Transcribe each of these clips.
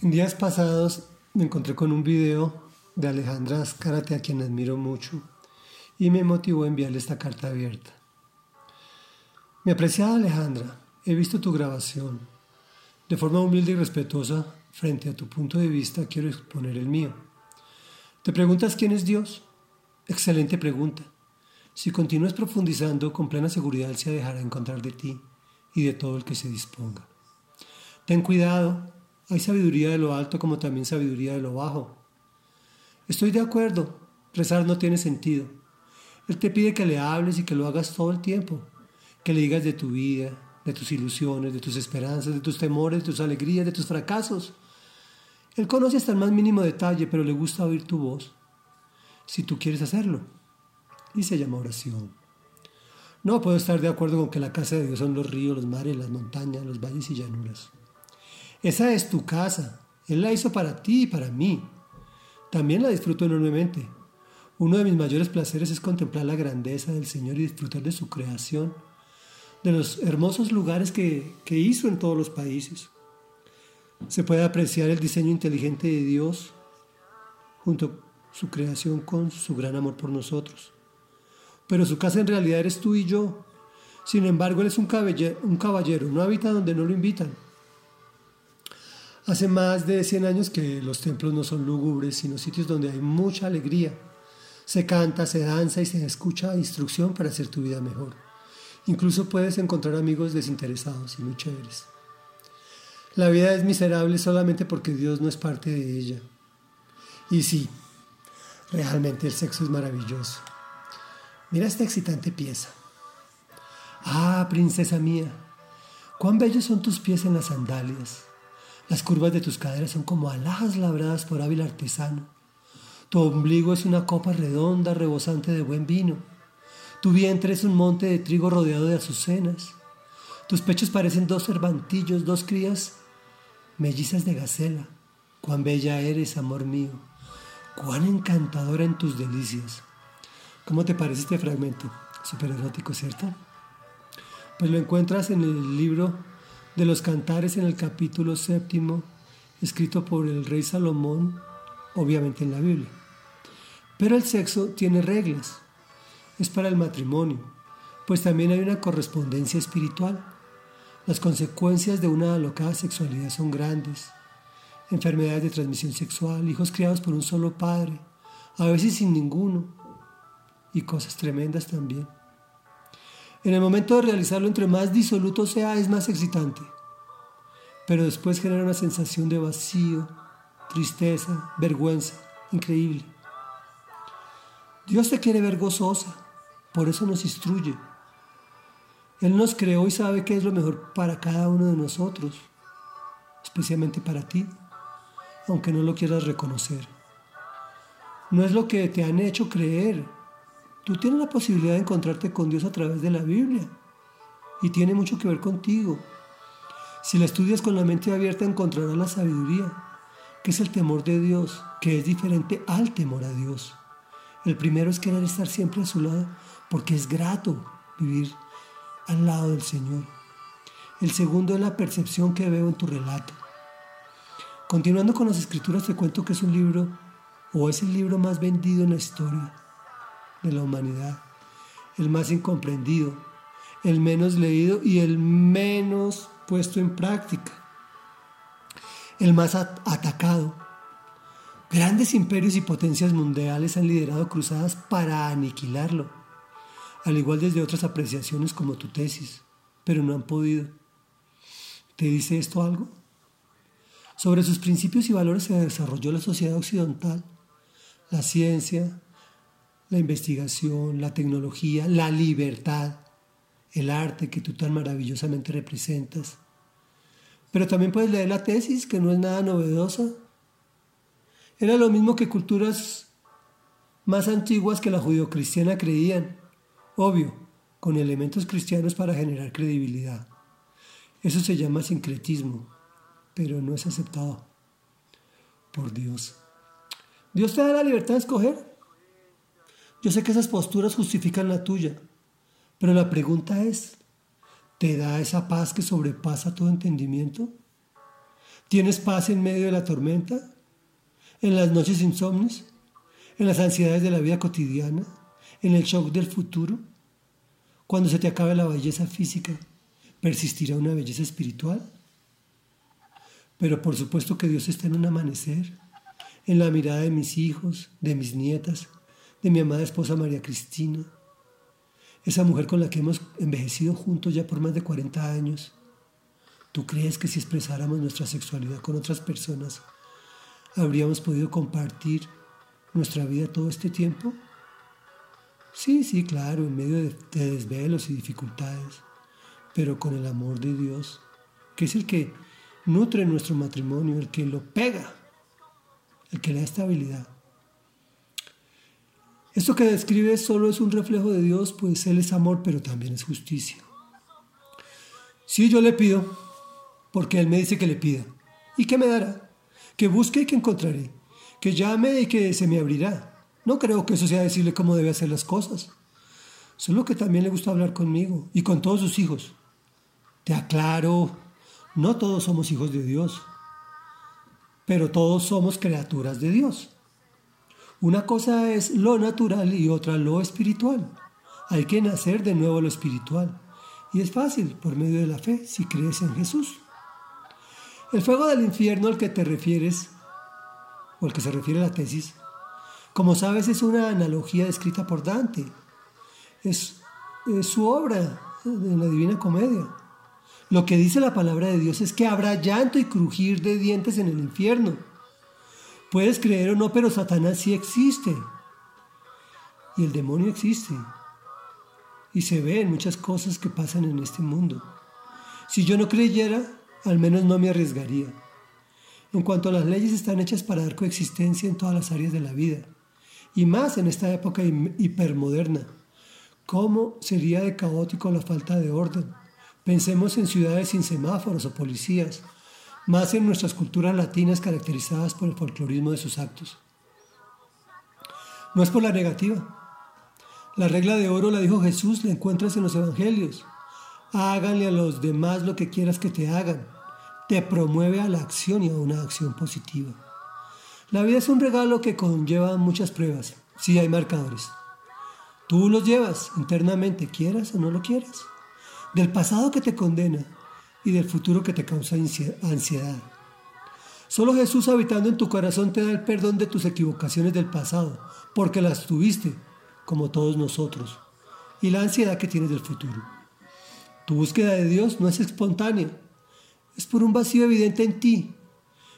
En días pasados me encontré con un video de Alejandra Azcárate, a quien admiro mucho, y me motivó a enviarle esta carta abierta. Mi apreciada Alejandra, he visto tu grabación. De forma humilde y respetuosa, frente a tu punto de vista, quiero exponer el mío. ¿Te preguntas quién es Dios? Excelente pregunta. Si continúas profundizando, con plena seguridad se dejará encontrar de ti y de todo el que se disponga. Ten cuidado, hay sabiduría de lo alto como también sabiduría de lo bajo. Estoy de acuerdo, rezar no tiene sentido. Él te pide que le hables y que lo hagas todo el tiempo, que le digas de tu vida, de tus ilusiones, de tus esperanzas, de tus temores, de tus alegrías, de tus fracasos. Él conoce hasta el más mínimo detalle, pero le gusta oír tu voz, si tú quieres hacerlo. Y se llama oración. No puedo estar de acuerdo con que la casa de Dios son los ríos, los mares, las montañas, los valles y llanuras. Esa es tu casa. Él la hizo para ti y para mí. También la disfruto enormemente. Uno de mis mayores placeres es contemplar la grandeza del Señor y disfrutar de su creación, de los hermosos lugares que, que hizo en todos los países. Se puede apreciar el diseño inteligente de Dios junto a su creación con su gran amor por nosotros. Pero su casa en realidad eres tú y yo. Sin embargo, él es un caballero, un caballero no habita donde no lo invitan. Hace más de 100 años que los templos no son lúgubres, sino sitios donde hay mucha alegría. Se canta, se danza y se escucha instrucción para hacer tu vida mejor. Incluso puedes encontrar amigos desinteresados y muy chéveres. La vida es miserable solamente porque Dios no es parte de ella. Y sí, realmente el sexo es maravilloso. Mira esta excitante pieza. Ah, princesa mía, cuán bellos son tus pies en las sandalias. Las curvas de tus caderas son como alhajas labradas por hábil artesano. Tu ombligo es una copa redonda, rebosante de buen vino. Tu vientre es un monte de trigo rodeado de azucenas. Tus pechos parecen dos cervantillos, dos crías mellizas de gacela. Cuán bella eres, amor mío. Cuán encantadora en tus delicias. ¿Cómo te parece este fragmento? Súper erótico, ¿cierto? Pues lo encuentras en el libro de los cantares en el capítulo séptimo, escrito por el rey Salomón, obviamente en la Biblia. Pero el sexo tiene reglas, es para el matrimonio, pues también hay una correspondencia espiritual. Las consecuencias de una alocada sexualidad son grandes. Enfermedades de transmisión sexual, hijos criados por un solo padre, a veces sin ninguno, y cosas tremendas también. En el momento de realizarlo, entre más disoluto sea, es más excitante. Pero después genera una sensación de vacío, tristeza, vergüenza, increíble. Dios te quiere ver gozosa, por eso nos instruye. Él nos creó y sabe qué es lo mejor para cada uno de nosotros, especialmente para ti, aunque no lo quieras reconocer. No es lo que te han hecho creer, Tú tienes la posibilidad de encontrarte con Dios a través de la Biblia y tiene mucho que ver contigo. Si la estudias con la mente abierta encontrarás la sabiduría, que es el temor de Dios, que es diferente al temor a Dios. El primero es querer estar siempre a su lado porque es grato vivir al lado del Señor. El segundo es la percepción que veo en tu relato. Continuando con las escrituras te cuento que es un libro o es el libro más vendido en la historia de la humanidad, el más incomprendido, el menos leído y el menos puesto en práctica, el más atacado. Grandes imperios y potencias mundiales han liderado cruzadas para aniquilarlo, al igual desde otras apreciaciones como tu tesis, pero no han podido. ¿Te dice esto algo? Sobre sus principios y valores se desarrolló la sociedad occidental, la ciencia, la investigación, la tecnología, la libertad, el arte que tú tan maravillosamente representas. Pero también puedes leer la tesis, que no es nada novedosa. Era lo mismo que culturas más antiguas que la judio-cristiana creían, obvio, con elementos cristianos para generar credibilidad. Eso se llama sincretismo, pero no es aceptado por Dios. Dios te da la libertad de escoger. Yo sé que esas posturas justifican la tuya, pero la pregunta es, ¿te da esa paz que sobrepasa todo entendimiento? ¿Tienes paz en medio de la tormenta? ¿En las noches insomnes? ¿En las ansiedades de la vida cotidiana? ¿En el shock del futuro? Cuando se te acabe la belleza física, ¿persistirá una belleza espiritual? Pero por supuesto que Dios está en un amanecer, en la mirada de mis hijos, de mis nietas, de mi amada esposa María Cristina, esa mujer con la que hemos envejecido juntos ya por más de 40 años. ¿Tú crees que si expresáramos nuestra sexualidad con otras personas, habríamos podido compartir nuestra vida todo este tiempo? Sí, sí, claro, en medio de, desvelos y dificultades, pero con el amor de Dios, que es el que nutre nuestro matrimonio, el que lo pega, el que le da estabilidad. Esto que describe solo es un reflejo de Dios, pues Él es amor, pero también es justicia. Sí, yo le pido, porque Él me dice que le pida. ¿Y qué me dará? Que busque y que encontraré. Que llame y que se me abrirá. No creo que eso sea decirle cómo debe hacer las cosas. Solo que también le gusta hablar conmigo y con todos sus hijos. Te aclaro, no todos somos hijos de Dios, pero todos somos criaturas de Dios. Una cosa es lo natural y otra lo espiritual. Hay que nacer de nuevo lo espiritual. Y es fácil por medio de la fe si crees en Jesús. El fuego del infierno al que te refieres, o al que se refiere la tesis, como sabes, es una analogía escrita por Dante. Es, su obra en la Divina Comedia. Lo que dice la palabra de Dios es que habrá llanto y crujir de dientes en el infierno. Puedes creer o no, pero Satanás sí existe. Y el demonio existe. Y se ve en muchas cosas que pasan en este mundo. Si yo no creyera, al menos no me arriesgaría. En cuanto a las leyes están hechas para dar coexistencia en todas las áreas de la vida y más en esta época hipermoderna. ¿Cómo sería de caótico la falta de orden? Pensemos en ciudades sin semáforos o policías, más en nuestras culturas latinas caracterizadas por el folclorismo de sus actos. No es por la negativa. La regla de oro la dijo Jesús, la encuentras en los evangelios. Háganle a los demás lo que quieras que te hagan. Te promueve a la acción y a una acción positiva. La vida es un regalo que conlleva muchas pruebas. Sí hay marcadores. Tú los llevas internamente, quieras o no lo quieras. Del pasado que te condena y del futuro que te causa ansiedad. Solo Jesús habitando en tu corazón te da el perdón de tus equivocaciones del pasado, porque las tuviste, como todos nosotros, y la ansiedad que tienes del futuro. Tu búsqueda de Dios no es espontánea, es por un vacío evidente en ti,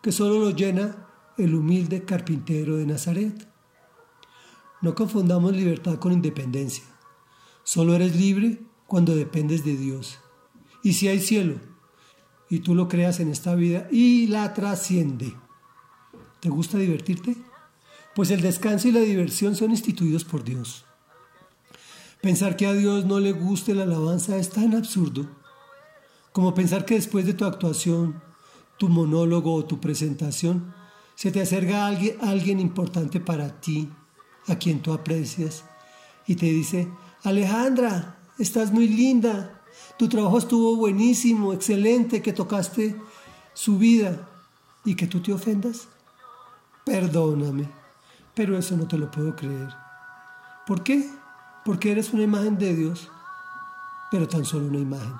que solo lo llena el humilde carpintero de Nazaret. No confundamos libertad con independencia. Solo eres libre cuando dependes de Dios. Y si hay cielo, y tú lo creas en esta vida y la trasciende. ¿Te gusta divertirte? Pues el descanso y la diversión son instituidos por Dios. Pensar que a Dios no le guste la alabanza es tan absurdo como pensar que después de tu actuación, tu monólogo o tu presentación, se te acerca alguien, importante para ti, a quien tú aprecias, y te dice, Alejandra, estás muy linda, tu trabajo estuvo buenísimo, excelente, que tocaste su vida y que tú te ofendas. Perdóname, pero eso no te lo puedo creer. ¿Por qué? Porque eres una imagen de Dios, pero tan solo una imagen.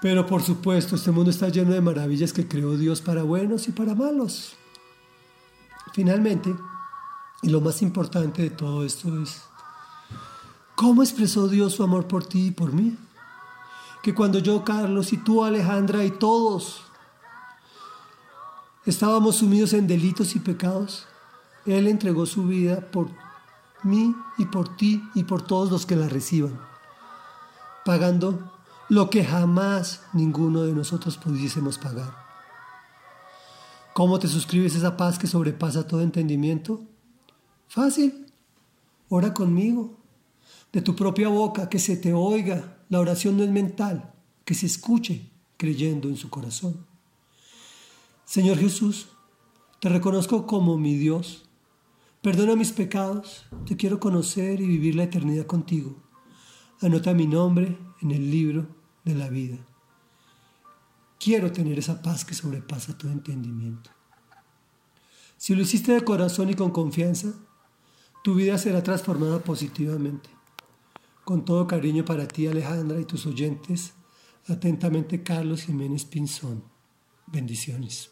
Pero por supuesto, este mundo está lleno de maravillas que creó Dios para buenos y para malos. Finalmente, y lo más importante de todo esto es, ¿cómo expresó Dios su amor por ti y por mí? Que cuando yo, Carlos, y tú, Alejandra, y todos estábamos sumidos en delitos y pecados, Él entregó su vida por mí y por ti y por todos los que la reciban, pagando lo que jamás ninguno de nosotros pudiésemos pagar. ¿Cómo te suscribes esa paz que sobrepasa todo entendimiento? Fácil. Ora conmigo. De tu propia boca, que se te oiga. La oración no es mental, que se escuche creyendo en su corazón. Señor Jesús, te reconozco como mi Dios. Perdona mis pecados. Te quiero conocer y vivir la eternidad contigo. Anota mi nombre en el libro de la vida. Quiero tener esa paz que sobrepasa todo entendimiento. Si lo hiciste de corazón y con confianza, tu vida será transformada positivamente. Con todo cariño para ti, Alejandra, y tus oyentes, atentamente Carlos Jiménez Pinzón. Bendiciones.